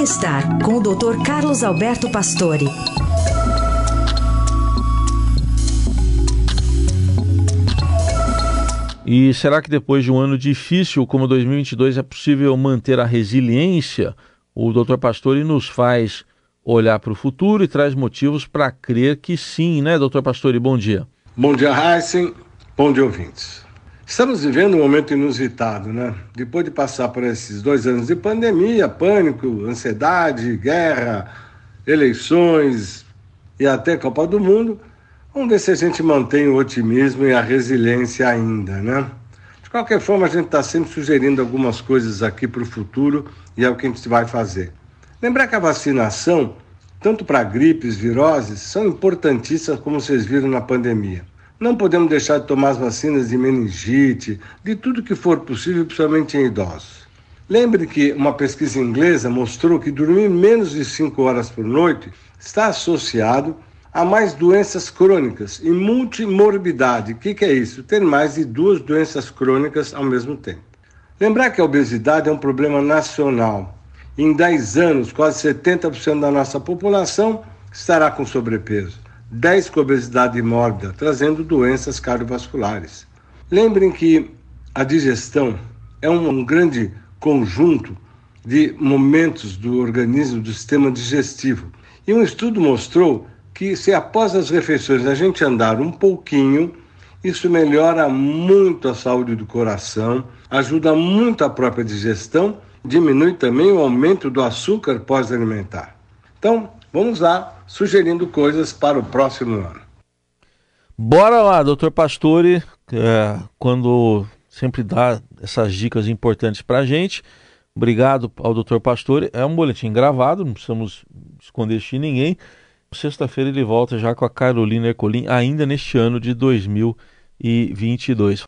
Bem-estar com o Dr. Carlos Alberto Pastore. E será que depois de um ano difícil como 2022 é possível manter a resiliência? O Dr. Pastore nos faz olhar para o futuro e traz motivos para crer que sim, né, Dr. Pastore? Bom dia. Bom dia, Heisen. Bom dia, ouvintes. Estamos vivendo um momento inusitado, né? Depois de passar por esses dois anos de pandemia, pânico, ansiedade, guerra, eleições e até Copa do Mundo, vamos ver se a gente mantém o otimismo e a resiliência ainda, né? De qualquer forma, a gente está sempre sugerindo algumas coisas aqui para o futuro e é o que a gente vai fazer. Lembrar que a vacinação, tanto para gripes, viroses, são importantíssimas, como vocês viram na pandemia. Não podemos deixar de tomar as vacinas de meningite, de tudo que for possível, principalmente em idosos. Lembre que uma pesquisa inglesa mostrou que dormir menos de 5 horas por noite está associado a mais doenças crônicas e multimorbidade. O que, que é isso? Ter mais de duas doenças crônicas ao mesmo tempo. Lembrar que a obesidade é um problema nacional. Em 10 anos, quase 70% da nossa população estará com sobrepeso. 10 com obesidade mórbida, trazendo doenças cardiovasculares. Lembrem que a digestão é um grande conjunto de momentos do organismo, do sistema digestivo. E um estudo mostrou que se após as refeições a gente andar um pouquinho, isso melhora muito a saúde do coração, ajuda muito a própria digestão, diminui também o aumento do açúcar pós-alimentar. Então, vamos lá, sugerindo coisas para o próximo ano. Bora lá, doutor Pastore, é, quando sempre dá essas dicas importantes para a gente. Obrigado ao doutor Pastore. É um boletim gravado, não precisamos esconder de ninguém. Sexta-feira ele volta já com a Carolina Ercolim, ainda neste ano de 2022.